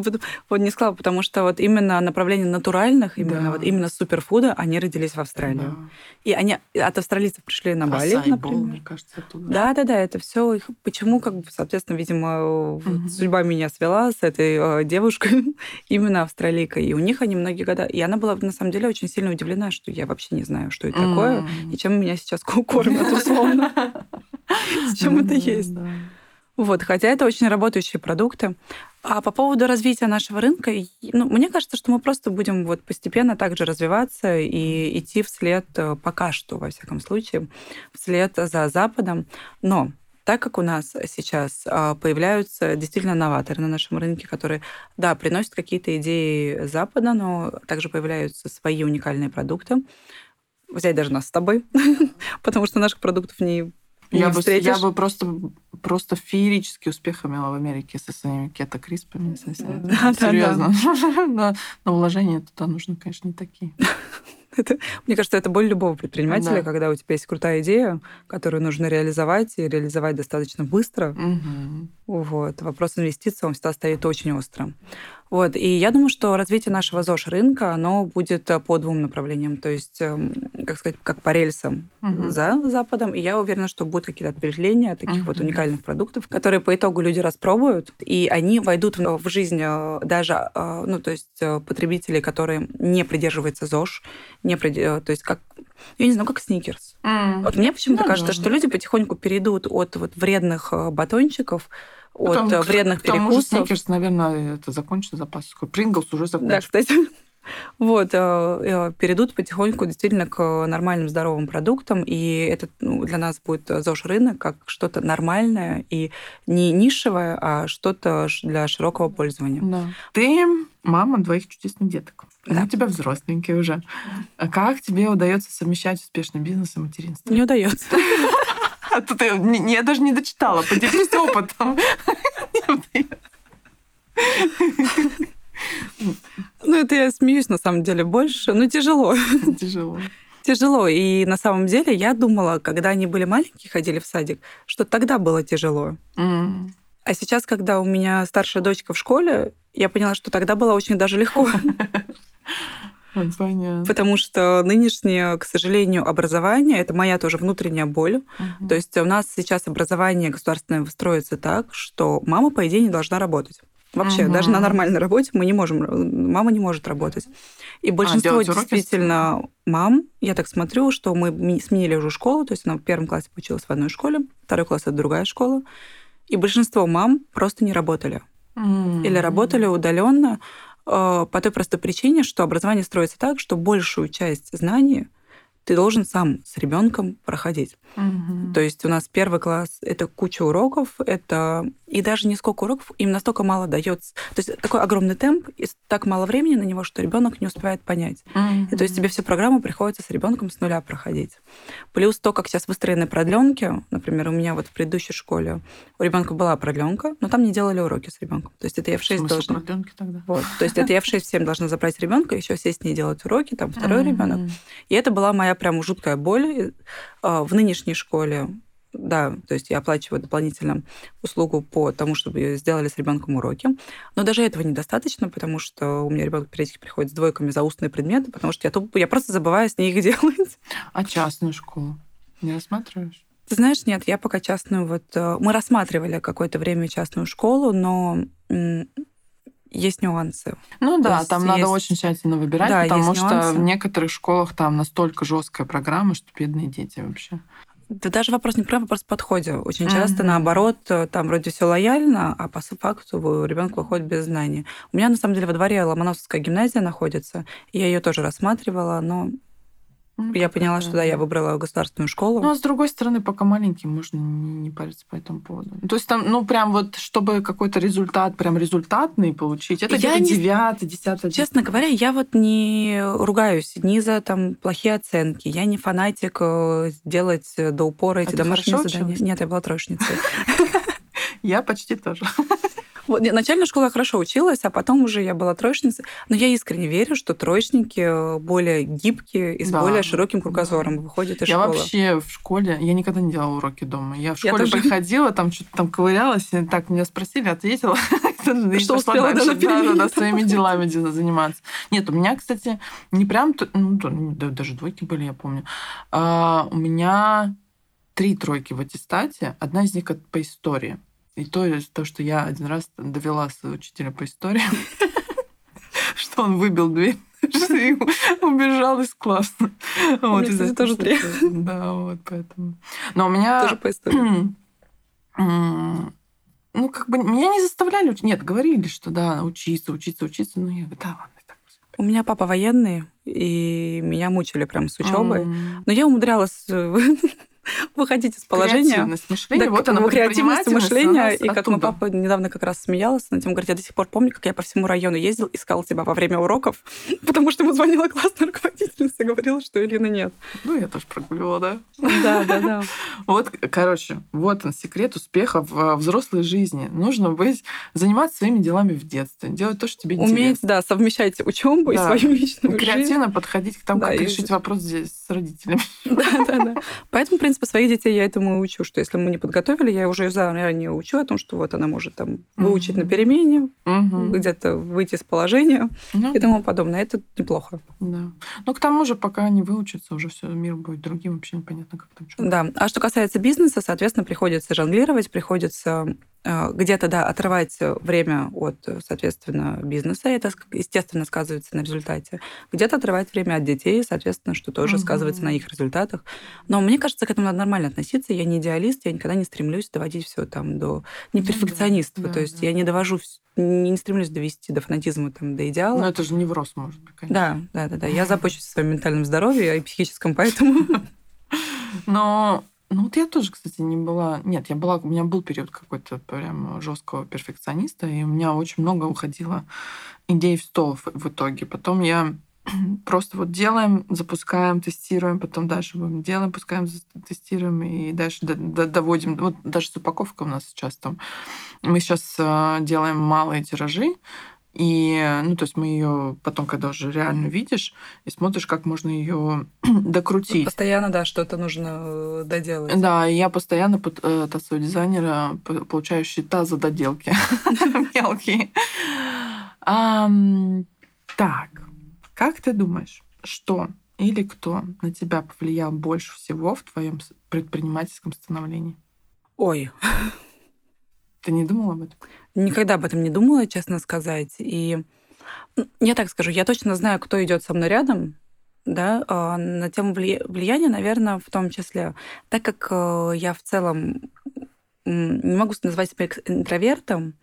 вот не сказала, потому что вот именно направление натуральных, именно да. вот именно суперфуда, они родились в Австралии. Да. И они от австралийцев пришли на Бали, например. Бол, мне кажется, оттуда. Да, да, да, это все их. Почему, как бы, соответственно, видимо, угу. судьба меня свела с этой э, девушкой, именно австралийкой. И у них они многие года. И она была на самом деле очень сильно удивлена, что я вообще не знаю, что это такое, и чем меня сейчас кормят условно. С чем это есть. Вот, хотя это очень работающие продукты. А по поводу развития нашего рынка, ну, мне кажется, что мы просто будем вот постепенно также развиваться и идти вслед, э, пока что, во всяком случае, вслед за Западом. Но так как у нас сейчас а, появляются действительно новаторы на нашем рынке, которые, да, приносят какие-то идеи Запада, но также появляются свои уникальные продукты, взять даже нас с тобой, потому что наших продуктов не я бы, я бы просто, просто феерический успех имела в Америке со своими кето-криспами. Да, Серьезно. Да, да. Но вложения туда нужны, конечно, не такие. Это, мне кажется, это боль любого предпринимателя, да. когда у тебя есть крутая идея, которую нужно реализовать и реализовать достаточно быстро. Угу. Вот. Вопрос инвестиций, он всегда стоит очень остро. Вот. И я думаю, что развитие нашего ЗОЖ рынка, оно будет э, по двум направлениям. То есть, эм, как сказать, как по рельсам угу. за Западом. И я уверена, что будут какие-то ответвления таких угу. вот уникальных продуктов, которые по итогу люди распробуют, и они войдут в жизнь э, даже, э, ну, то есть потребителей, которые не придерживаются ЗОЖ, не прид... то есть как я не знаю, как сникерс. Mm. Вот мне почему-то ну, кажется, да. что люди потихоньку перейдут от вот вредных батончиков от Потому, вредных перекусов. Сникерс, наверное, это закончится запас. Принглс уже закончился. Да, кстати. Вот, э, э, перейдут потихоньку действительно к нормальным здоровым продуктам, и это ну, для нас будет ЗОЖ рынок как что-то нормальное и не нишевое, а что-то для широкого пользования. Да. Ты мама двоих чудесных деток. Да. У тебя взросленькие уже. Как тебе удается совмещать успешный бизнес и материнство? Не удается. А тут я, я даже не дочитала. Поделись опытом. Ну, это я смеюсь, на самом деле, больше. Ну, тяжело. Тяжело. Тяжело. И на самом деле я думала, когда они были маленькие, ходили в садик, что тогда было тяжело. Mm. А сейчас, когда у меня старшая дочка в школе, я поняла, что тогда было очень даже легко. Понятно. Потому что нынешнее, к сожалению, образование это моя тоже внутренняя боль. Мгм. То есть у нас сейчас образование государственное строится так, что мама, по идее, не должна работать. Вообще, Мгм. даже на нормальной работе мы не можем, мама не может работать. И большинство делать уроки с- действительно мам, я так смотрю, что мы сменили уже школу, то есть она в первом классе училась в одной школе, второй класс это другая школа, и большинство мам просто не работали М. или работали удаленно э, по той простой причине, что образование строится так, что большую часть знаний ты должен сам с ребенком проходить. Мгм. То есть у нас первый класс это куча уроков, это и даже не сколько уроков, им настолько мало дается. То есть такой огромный темп и так мало времени на него, что ребенок не успевает понять. Мгм. И то есть тебе всю программу приходится с ребенком с нуля проходить. Плюс то, как сейчас выстроены продленки, например, у меня вот в предыдущей школе у ребенка была продленка, но там не делали уроки с ребенком. То есть это я в 6 Смысл должна. тогда? Вот. То есть это я в 6 в 7 должна забрать ребенка, еще сесть с ней делать уроки, там второй Мгм. ребенок. И это была моя прям жуткая боль. А, В нынешней школе, да, то есть я оплачиваю дополнительно услугу по тому, чтобы сделали с ребенком уроки. Но даже этого недостаточно, потому что у меня ребенок периодически приходит с двойками за устные предметы, потому что я, туп- я просто забываю с ней их делать. А частную школу не рассматриваешь? Ты знаешь, нет, я пока частную вот... э, Мы рассматривали какое-то время частную школу, но есть нюансы. Ну да, есть там надо есть- очень тщательно выбирать, Да, потому что нюансы. в некоторых школах там настолько жесткая программа, что бедные дети вообще. Да даже вопрос не про вопрос в подходе. Очень часто, Мгм. наоборот, э, там вроде все лояльно, а по факту ребенок выходит без знаний. У меня, на самом деле, во дворе Ломоносовская гимназия находится, и я ее тоже рассматривала, но Ну, я поняла, это, что да, я выбрала государственную школу. Ну, а с другой стороны, пока маленький, можно не, не париться по этому поводу. То есть там, ну, прям вот, чтобы какой-то результат, прям результатный получить, это Я где-то девятый, десятый. Честно говоря, я вот не ругаюсь ни за там плохие оценки. Я не фанатик э, делать до упора эти ты домашние задания. училась? Нет, я была троечницей. Я почти тоже. Вот, начальная школа я хорошо училась, а потом уже я была троечницей. Но я искренне верю, что троечники э, более гибкие и с Да, более широким кругозором выходят из Я школы. вообще в школе, я никогда не делала уроки дома. Я в Я школе тоже. приходила, там что-то там ковырялась, и так меня спросили, ответила. Что успела, да, перемене. Да, да, да, своими делами де- заниматься. Нет, у меня, кстати, не прям, ну, да, даже двойки были, я помню. А, У меня три тройки в аттестате, одна из них по истории. И то, то, что я один раз довела своего учителя по истории, что он выбил дверь, и убежал из класса. Вот, кстати, тоже три. Да, вот поэтому. Но у меня... Тоже по истории. Ну, как бы меня не заставляли учить. Нет, говорили, что да, учиться, учиться, учиться. Ну, я говорю, да, ладно. У меня папа военный, и меня мучили прям с учебой. М, Но я умудрялась э, выходить из положения. Креативность мышления. Да, вот она, креативность мышления. И как мой папа недавно как раз смеялся над тем, говорит, я до сих пор помню, как я по всему району ездил, искал тебя во время уроков, потому что ему звонила классная руководительница и говорила, что Элины нет. Ну, я тоже прогуливала, да. Да, да, да. Вот, короче, вот он, секрет успеха в э, взрослой жизни. Нужно быть, заниматься своими делами в детстве, делать то, что тебе Уметь, интересно. да, совмещать учебу и свою личную жизнь. Креативно подходить к тому, Да, как и- решить вопрос здесь с родителями. Да, да, да. Поэтому, принципе, своих детей я этому и учу, что если мы не подготовили, я уже заранее учу о том, что вот она может там выучить Мгм. на перемене, Мгм. где-то выйти из положения Ну, и тому подобное. Это неплохо. Да. Ну, к тому же, пока не выучится, уже все, мир будет другим, вообще непонятно, как там что. Да. А что касается бизнеса, соответственно, приходится жонглировать, приходится где-то, да, отрывать время от, э, соответственно, бизнеса, и это, естественно, сказывается на результате. Где-то отрывать время от детей, соответственно, что тоже Мгм. сказывается на их результатах. Но мне кажется, к этому надо нормально относиться. Я не идеалист, я никогда не стремлюсь доводить все там до... Не Ну да, перфекциониста. да, То есть да. я не довожу, не, не стремлюсь довести до фанатизма, там, до идеала. Но это же невроз, может быть, конечно. Да, да, да, да. Я забочусь о своем ментальном здоровье и психическом, поэтому... Но ну вот я тоже, кстати, не была. Нет, я была. У меня был период какой-то прям жесткого перфекциониста, и у меня очень много уходило идей в стол в, итоге. Потом я просто вот делаем, запускаем, тестируем, потом дальше будем делаем, пускаем, тестируем и дальше до- доводим. Вот даже с упаковкой у нас сейчас там. Мы сейчас э, делаем малые тиражи, и, ну, то есть мы ее потом, когда уже реально видишь, и смотришь, как можно ее докрутить. Постоянно, да, что-то нужно э, доделать. Да, и я постоянно под э, своего дизайнера получаю счета за доделки мелкие. Так, Как ты думаешь, что или кто на тебя повлиял больше всего в твоем предпринимательском становлении? Ой. Ты не думала об этом? Никогда об этом не думала, честно сказать. И я так скажу, я точно знаю, кто идет со мной рядом, да, а, на тему влияния, наверное, в том числе, так как э, я в целом не могу назвать себя интровертом,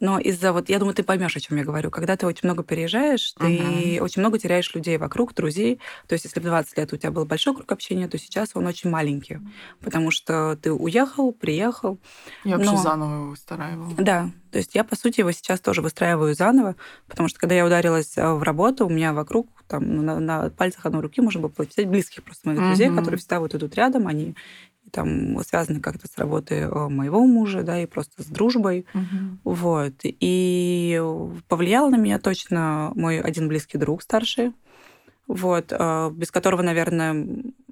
но из-за вот, я думаю, ты поймешь, о чем я говорю. Когда ты очень много переезжаешь, ты uh-huh. очень много теряешь людей вокруг, друзей. То есть, если в 20 лет у тебя был большой круг общения, то сейчас он очень маленький, потому что ты уехал, приехал. Я вообще но... заново его выстраивала. Да, то есть я, по сути, его сейчас тоже выстраиваю заново, потому что когда я ударилась э, в работу, у меня вокруг, там, на, на пальцах одной руки можно было посчитать близких просто моих uh-huh. друзей, которые всегда вот идут рядом, они там связаны как-то с работой э, моего мужа, да, и просто с дружбой. Угу. Вот. И повлиял на меня точно мой один близкий друг старший, вот, э, без которого, наверное,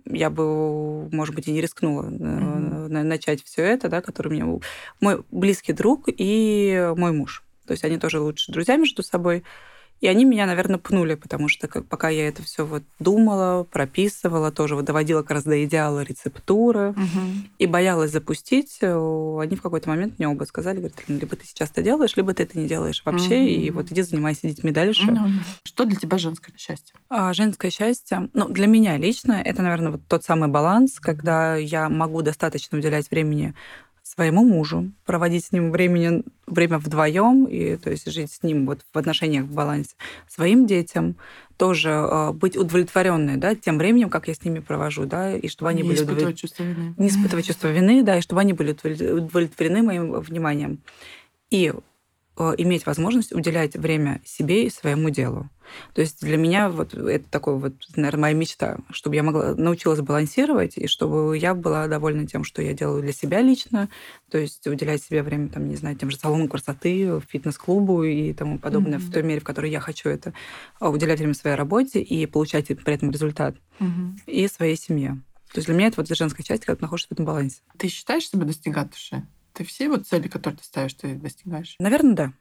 я бы, может быть, и не рискнула mm начать все это, да, который меня мой близкий друг и мой муж. То есть они тоже лучшие друзья между собой. И они меня, наверное, пнули, потому что как, пока я это все вот думала, прописывала, тоже вот доводила как раз до идеала рецептуры угу. и боялась запустить, э, они в какой-то момент мне оба сказали, говорят, либо ты сейчас это делаешь, либо ты это не делаешь вообще, угу. и вот иди занимайся детьми дальше. Угу. Что для тебя женское счастье? А, женское счастье, ну, для меня лично, это, наверное, вот тот самый баланс, когда я могу достаточно уделять времени своему мужу, проводить с ним времени, время вдвоем, и то есть жить с ним вот в отношениях в балансе, своим детям, тоже э, быть удовлетворенной, да, тем временем, как я с ними провожу, да, и чтобы они не были испытывать чувство вины. Не испытывать чувство вины, да, и чтобы они были удовлетворены моим вниманием. И иметь возможность уделять время себе и своему делу. То есть для меня вот это такой вот, наверное, моя мечта, чтобы я могла научилась балансировать, и чтобы я была довольна тем, что я делаю для себя лично, то есть уделять себе время, там, не знаю, тем же салону красоты, фитнес-клубу и тому подобное, mm-hmm. в той мере, в которой я хочу это, а уделять время своей работе и получать при этом результат, mm-hmm. и своей семье. То есть для меня это вот женская часть, когда ты находишься в этом балансе. Ты считаешь себя достигаторшей? Ты все вот цели, которые ты ставишь, ты достигаешь? Наверное, да.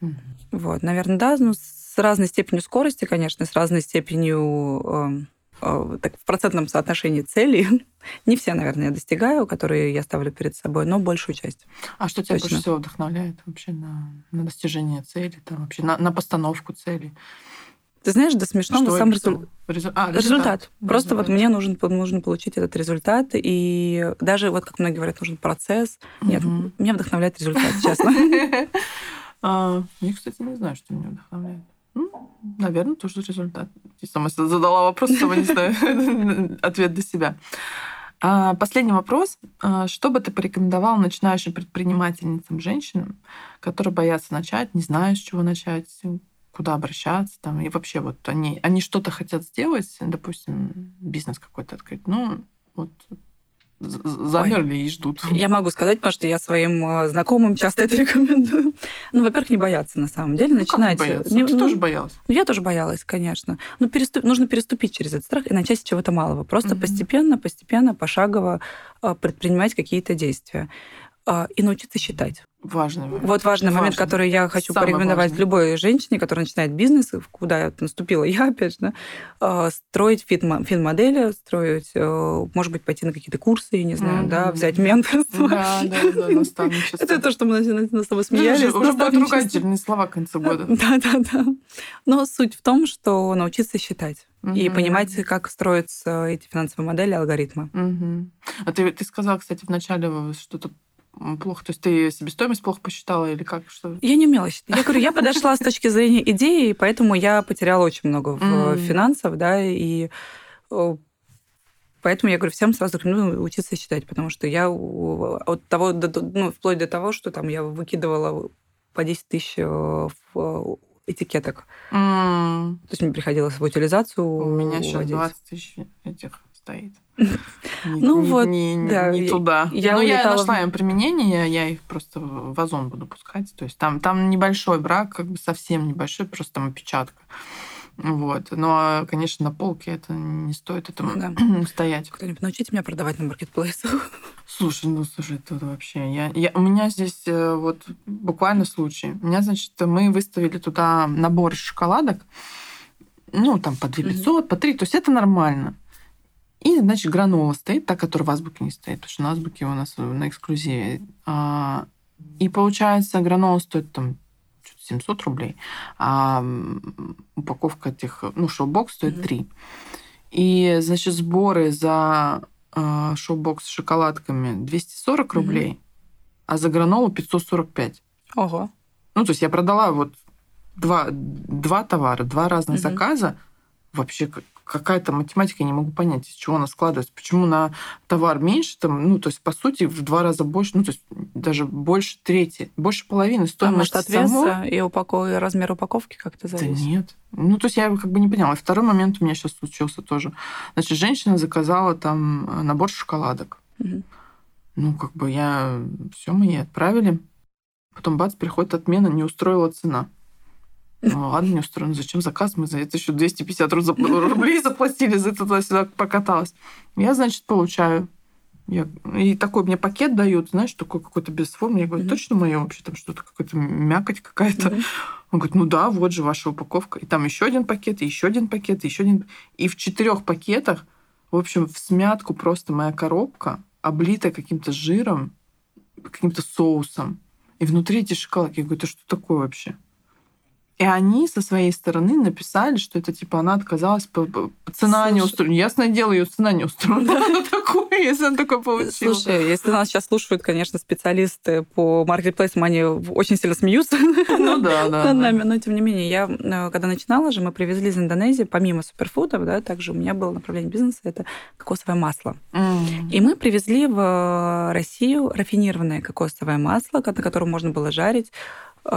Угу. Вот, наверное, да. Ну, с разной степенью скорости, конечно, с разной степенью э, э, так, в процентном соотношении целей. Не все, наверное, я достигаю, которые я ставлю перед собой, но большую часть. А что тебя Точно. больше всего вдохновляет вообще на, на достижение цели, там, вообще на, на постановку цели? Ты знаешь, да смешно, но сам результат. Резу... А, результат. результат. Просто результат. вот мне нужен, нужно получить этот результат. И даже, вот как многие говорят, нужен процесс. Нет, угу. меня вдохновляет результат, честно. А, я, кстати, не знаю, что меня вдохновляет. Ну, наверное, тоже результат. Я сама задала вопрос, сама не знаю ответ для себя. А, последний вопрос. Что бы ты порекомендовал начинающим предпринимательницам, женщинам, которые боятся начать, не знают, с чего начать, куда обращаться там, и вообще вот они, они что-то хотят сделать, допустим, бизнес какой-то открыть, ну, вот замерли Ой. и ждут. Я могу сказать, потому что я своим э, знакомым часто это рекомендую. Ну, во-первых, не бояться на самом деле. Ну, начинать... Как бояться? Не, Ты ну, тоже боялась? Ну, я тоже боялась, конечно. Но переступ... нужно переступить через этот страх и начать с чего-то малого. Просто угу. постепенно, постепенно, пошагово э, предпринимать какие-то действия. А, и научиться считать. Важный момент. Вот важный, важный момент, который я хочу Самый порекомендовать важный. любой женщине, которая начинает бизнес, куда наступила я, опять же, да, строить фин-модели, строить, э, может быть, пойти на какие-то курсы, я не знаю, mm-hmm. да, взять менторство. Да, да, да, наставничество. Это то, что мы с тобой смеялись. Уже будут ругательные слова к концу года. Да, да, да. Но суть в том, что научиться считать и понимать, как строятся эти финансовые модели, алгоритмы. А ты, ты сказала, кстати, вначале что-то плохо? То есть ты себестоимость плохо посчитала или как? Что? Я не умела считать. Я говорю, я подошла с точки зрения идеи, поэтому я потеряла очень много в финансах, да, и Поэтому я говорю, всем сразу рекомендую учиться считать, потому что я от того, ну, вплоть до того, что там я выкидывала по 10 тысяч э, в этикеток. Mm. То есть мне приходилось в утилизацию У меня сейчас 20 тысяч этих стоит. Ну не, вот, не, да. Не туда. Я, ну, я нашла им применение, я их просто в озон буду пускать. То есть там, там небольшой брак, как бы совсем небольшой, просто там опечатка. Вот. Но, конечно, на полке это не стоит этому да. стоять. Кто-нибудь научите меня продавать на маркетплейсах. Слушай, ну слушай, это вообще... Я, я, у меня здесь э, вот буквально случай. У меня, значит, мы выставили туда набор шоколадок, ну, там по 2 500, mm-hmm. по 3, то есть это нормально. И, значит, гранола стоит, та, которая в азбуке не стоит, потому что на азбуке у нас на эксклюзиве. А, и получается, гранола стоит там 700 рублей, а упаковка этих, ну, шоу-бокс стоит mm-hmm. 3. И, значит, сборы за э, шоу-бокс с шоколадками 240 рублей, mm-hmm. а за гранолу 545. Ого. Ну, то есть я продала вот два, два товара, два разных mm-hmm. заказа. Вообще какая-то математика, я не могу понять, из чего она складывается. Почему на товар меньше, там, ну, то есть, по сути, в два раза больше, ну, то есть, даже больше трети, больше половины стоимости а может, веса и, упаков... размер упаковки как-то зависит? Да нет. Ну, то есть, я как бы не поняла. И второй момент у меня сейчас случился тоже. Значит, женщина заказала там набор шоколадок. Угу. Ну, как бы я... все мы ей отправили. Потом, бац, приходит отмена, не устроила цена. Ну, ладно, не устроено. Зачем заказ? Мы за это еще 250 рублей заплатили, за это туда-сюда покаталась. Я, значит, получаю. Я... И такой мне пакет дают, знаешь, такой какой-то без формы. Я говорю, mm-hmm. точно мое вообще там что-то, какая-то мякоть какая-то. Mm-hmm. Он говорит, ну да, вот же ваша упаковка. И там еще один пакет, и еще один пакет, и еще один. И в четырех пакетах, в общем, в смятку просто моя коробка, облитая каким-то жиром, каким-то соусом. И внутри эти шоколадки. Я говорю, это что такое вообще? И они со своей стороны написали, что это типа она отказалась, цена Слушай, не устроена. Ясное дело, ее цена не устроена. такое, если она такое получила. Слушай, если нас сейчас слушают, конечно, специалисты по маркетплейсам, они очень сильно смеются ну, да, да. Но тем не менее, я э, когда начинала же, мы привезли из Индонезии, помимо суперфудов, да, также у меня было направление бизнеса, это кокосовое масло. И мы привезли в Россию рафинированное кокосовое масло, на котором можно было жарить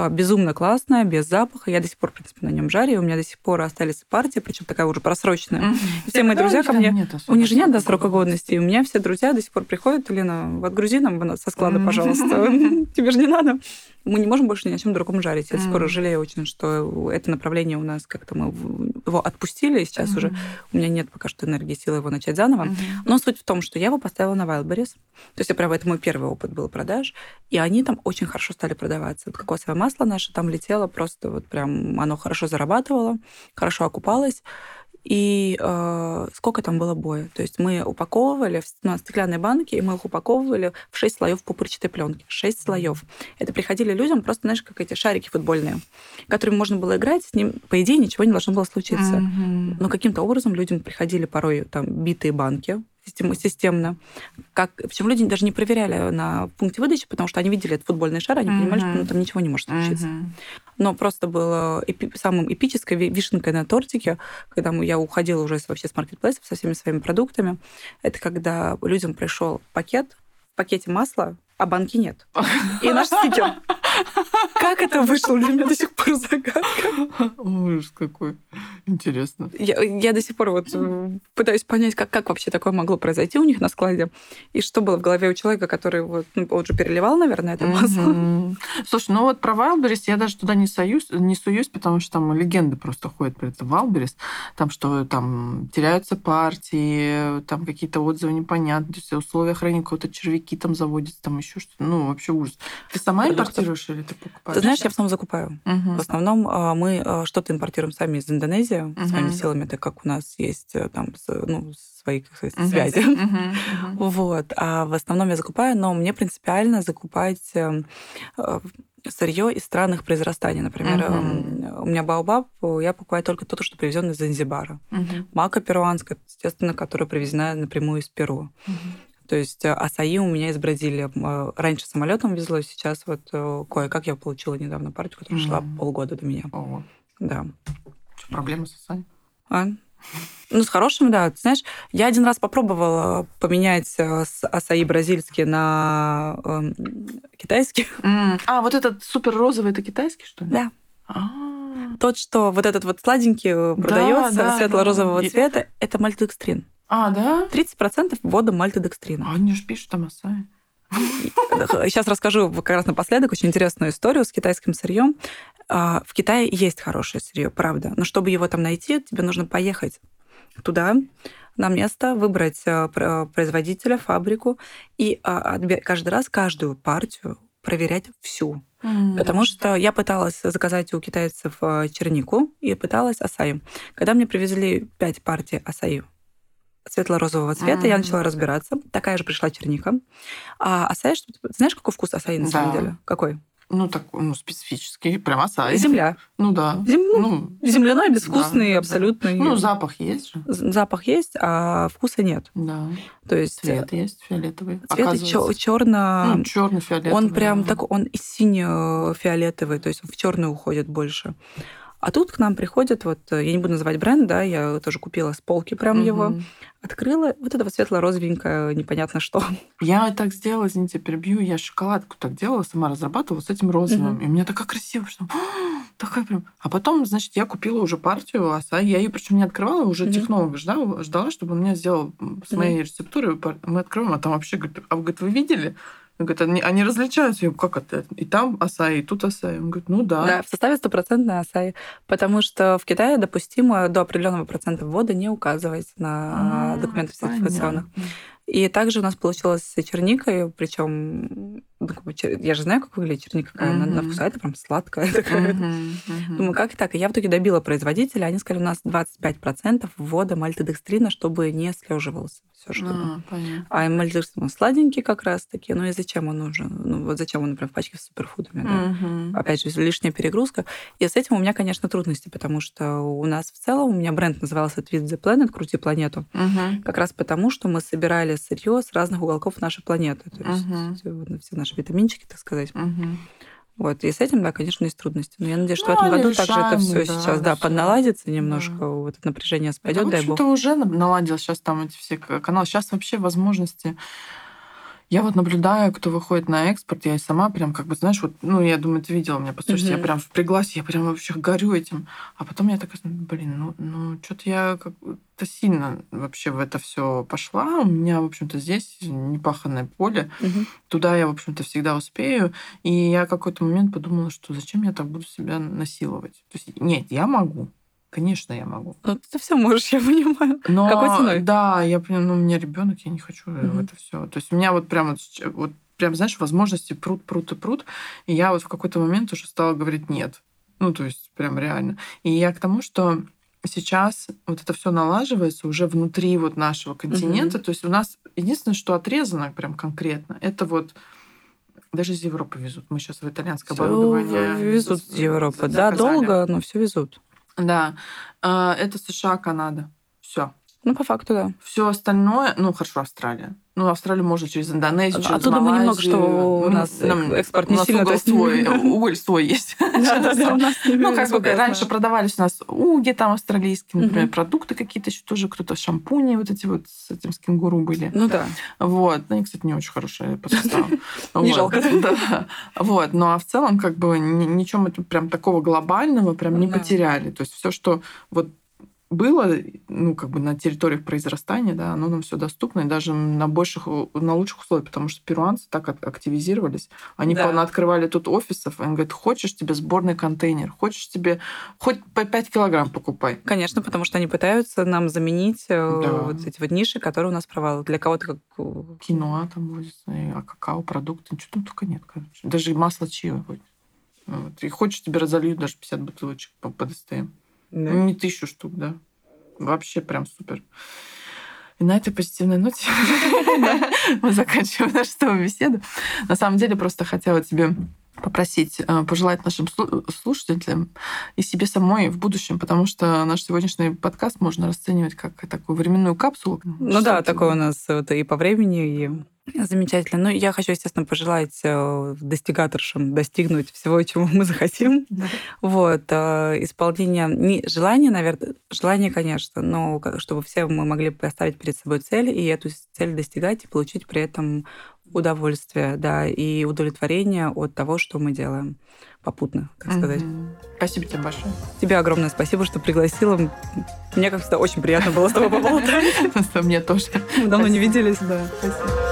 безумно классная, без запаха. Я до сих пор, в принципе, на нем жарю. У меня до сих пор остались партии, причем такая уже просроченная. Mm-hmm. Все мои друзья ко мне... У них же нет до срока годности. И у меня все друзья до сих пор приходят, Лена, отгрузи нам со склада, пожалуйста. Тебе же не надо мы не можем больше ни о чем другом жарить. Я mm. скоро жалею очень, что это направление у нас как-то мы его отпустили, и сейчас уже у меня нет пока что энергии, силы его начать заново. Но суть в том, что я его поставила на Wildberries. То есть, я права, это мой первый опыт был продаж, и они там очень хорошо стали продаваться. Вот кокосовое масло наше там летело просто вот прям, оно хорошо зарабатывало, хорошо окупалось и э, сколько там было боя. То есть мы упаковывали в ну, стеклянные банки, и мы их упаковывали в 6 слоев пупырчатой пленки. 6 слоев. Это приходили людям просто, знаешь, как эти шарики футбольные, которыми можно было играть, с ним, по идее, ничего не должно было случиться. Mm-hmm. Но каким-то образом людям приходили порой там битые банки, системно. Как, причем люди даже не проверяли на пункте выдачи, потому что они видели этот футбольный шар, они mm-hmm. понимали, что ну, там ничего не может случиться. Mm-hmm. Но просто было эпи- самым эпической вишенкой на тортике, когда я уходила уже вообще с маркетплейсов со всеми своими продуктами, это когда людям пришел пакет, в пакете масла, а банки нет. И наш стикер. Как это вышло для меня до сих пор загадка. Ужас какой. Интересно. Я, я до сих пор вот э, пытаюсь понять, как, как вообще такое могло произойти у них на складе, и что было в голове у человека, который вот, ну, он же переливал, наверное, это масло. Mm-hmm. Слушай, ну вот про Wildberries я даже туда не, союз, не суюсь, потому что там легенды просто ходят про это Wildberries, там что там теряются партии, там какие-то отзывы непонятные, условия хранения какого-то червяки там заводятся, там еще что-то, ну вообще ужас. Ты сама импортируешь или ты покупаешь? Ты знаешь, я в основном закупаю. Угу. В основном а, мы а, что-то импортируем сами из Индонезии угу. своими силами, так как у нас есть э, там ну, свои как сказать, угу. связи. Угу. Вот. А в основном я закупаю, но мне принципиально закупать эм, э, сырье из странных произрастания. Например, угу. у меня баобаб, я покупаю только то, что привезено из Занзибара. Угу. Мака перуанская, естественно, которая привезена напрямую из Перу. Угу. То есть э, асаи у меня из Бразилии. Э, раньше самолетом везло, сейчас вот э, кое-как я получила недавно партию, которая mm-hmm. шла полгода до меня. Ого. Да. Что, проблемы с асаи? А? Ну, с хорошими, да. Ты знаешь, я один раз попробовала поменять с асаи бразильские на э, китайский. Mm. А, вот этот супер розовый, это китайский, что ли? Да. А-а-а. Тот, что вот этот вот сладенький продается да, да, светло-розового да. цвета, это мальтодекстрин. А, да? 30% ввода мальтодекстрина. А они же пишут там Асаи. Сейчас расскажу как раз напоследок очень интересную историю с китайским сырьем. А, в Китае есть хорошее сырье, правда. Но чтобы его там найти, тебе нужно поехать туда, на место, выбрать а, производителя, фабрику и а, каждый раз каждую партию проверять всю. Mm. Потому что я пыталась заказать у китайцев чернику, и пыталась асаи. Когда мне привезли пять партий асаи светло-розового цвета, mm-hmm. я начала разбираться. Такая же пришла черника. А асаи, что знаешь, какой вкус асаи на самом Да. деле? Какой? Ну, так, ну, специфический, прям асаи. Земля. Ну, да. Зем- ну, Ну, Земляной, безвкусный, да, да. абсолютно. Ну, запах есть же. Запах есть, а вкуса нет. Да. То есть э, Цвет есть фиолетовый. цвет оказывается. черно. Ну, черный фиолетовый. Он прям так, он и сине-фиолетовый, то есть он в черный уходит больше. А тут к нам приходят, вот, э, я не буду называть бренд, да, я тоже купила с полки прям его, Мгм. Открыла, вот это вот светло-розовенькое, непонятно что. Я так сделала, извините, перебью. Я шоколадку так делала, сама разрабатывала с этим розовым. Мгм. И у меня такая красивая, что такая прям. А потом, значит, я купила уже партию асаи. Я ее причем не открывала, уже Мгм. технолога ждала, ждала, чтобы он мне сделал с моей рецептурой. пар- Мы открываем, а там вообще говорит, а вы, говорит, вы видели? Он говорит, они, они различаются. Я говорю, как это? И там асаи, и тут асаи. Он говорит, ну да. Да, в составе стопроцентной асаи, потому что в Китае допустимо до определенного процента ввода не указывать на А, документах сертификационных. понятно. И также у нас получилось с черникой, причем я же знаю, как выглядит черника, какая она на вкус, а это прям сладкая такая. Мгм, мгм. Думаю, как так? И я в итоге добила производителя, они сказали, у нас 25% ввода мальтодекстрина, чтобы не слеживался все что А, понятно. А мальтодекстрин он сладенький как раз таки, ну и зачем он нужен? Ну вот зачем он, например, в пачке с суперфудами, да? Мгм. Опять же, лишняя перегрузка. И с этим у меня, конечно, трудности, потому что у нас в целом, у меня бренд назывался Tweet the Planet, Крути планету, Мгм. как раз потому, что мы собирали сырье с разных уголков нашей планеты. То есть вот все наши витаминчики, так сказать. Мгм. Вот. И с этим, да, конечно, есть трудности. Но я надеюсь, что Ну, в этом году также это все да, сейчас, да, подналадится немножко, вот это напряжение Да, спадет, в дай бог. общем-то, уже на- наладил сейчас там эти все каналы. Сейчас вообще возможности. Я вот наблюдаю, кто выходит на экспорт, я и сама прям как бы, знаешь, вот, ну, я думаю, ты видела меня, послушайте, я Мгм. прям впряглась, я прям вообще горю этим. А потом я такая, блин, ну, ну что-то я как-то сильно вообще в это все пошла. У меня, в общем-то, здесь непаханное поле. Мгм. Туда я, в общем-то, всегда успею. И я какой-то момент подумала, что зачем я так буду себя насиловать? То есть, нет, я могу. Конечно, я могу. Ну, ты все можешь, я понимаю. Но, Какой ценой? Да, я понимаю, ну, у меня ребенок, я не хочу э, в это все. То есть у меня вот прям вот, прям, знаешь, возможности прут, прут и прут. И я вот в какой-то момент уже стала говорить нет. Ну, то есть прям реально. И я к тому, что сейчас вот это все налаживается уже внутри вот нашего континента. То есть у нас единственное, что отрезано прям конкретно, это вот даже из Европы везут. Мы сейчас в итальянское Всё оборудование везут из Европы. Да, долго, но все везут. Да. А, Это США, Канада. Все. Ну, по факту, да. Все остальное, ну хорошо, Австралия. Ну, Австралию можно через Индонезию, через Оттуда мы немного, Малайзию. что у Ну, нас нам- экспорт у не нас сильно, то угол есть- свой, уголь свой есть. У Ну, как бы раньше продавались у нас уги там австралийские, например, продукты какие-то еще тоже круто, шампуни вот эти вот с этим с кенгуру были. Ну да. Вот. Ну, они, кстати, не очень хорошие по составу. Не жалко. Вот. Ну, а в целом, как бы, ни- ничем это прям такого глобального прям не потеряли. То есть все, что вот было, ну, как бы на территориях произрастания, да, оно нам все доступно, и даже на больших, на лучших условиях, потому что перуанцы так ак- активизировались. Они Да. открывали тут офисов, и они говорят, хочешь тебе сборный контейнер, хочешь тебе хоть по 5 килограмм покупай. Конечно, потому что они пытаются нам заменить э, Да. вот эти вот ниши, которые у нас провалы. Для кого-то как... э, киноа там и а какао, продукты, ничего там только нет, короче. Даже масло чио будет. Вот. И хочешь, тебе разольют даже 50 бутылочек по, по ДСТМ. Да. Не тысячу штук, да. Вообще прям супер. И на этой позитивной ноте мы заканчиваем нашу с тобой беседу. На самом деле, просто хотела тебе попросить э, пожелать нашим слу- слушателям и себе самой в будущем, потому что наш сегодняшний подкаст можно расценивать как такую временную капсулу. Ну да, такое у нас и по времени, и замечательно. Ну, я хочу, естественно, пожелать э, достигаторшам достигнуть всего, чего мы захотим. Да. Вот. э, Исполнение... Не желание, наверное, желание, конечно, но чтобы все мы могли поставить перед собой цель и эту цель достигать и получить при этом удовольствие, да, и удовлетворение от того, что мы делаем попутно, так сказать. Мгм. Спасибо тебе большое. Тебе огромное спасибо, что пригласила. Мне, как всегда, очень приятно было с тобой поболтать. Мне тоже. Мы давно не виделись. Да, спасибо.